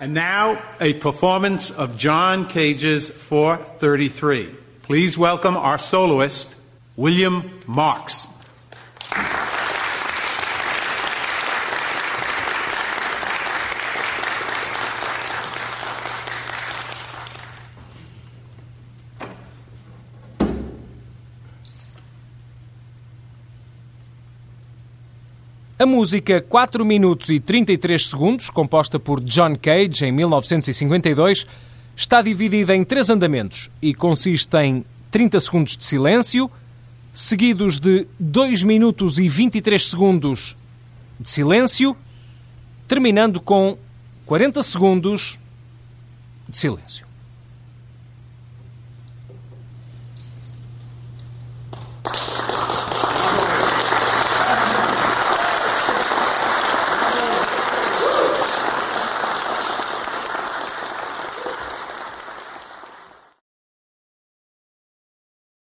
And now, a performance of John Cage's 433. Please welcome our soloist, William Marks. A música 4 minutos e 33 segundos, composta por John Cage em 1952, está dividida em três andamentos e consiste em 30 segundos de silêncio, seguidos de 2 minutos e 23 segundos de silêncio, terminando com 40 segundos de silêncio.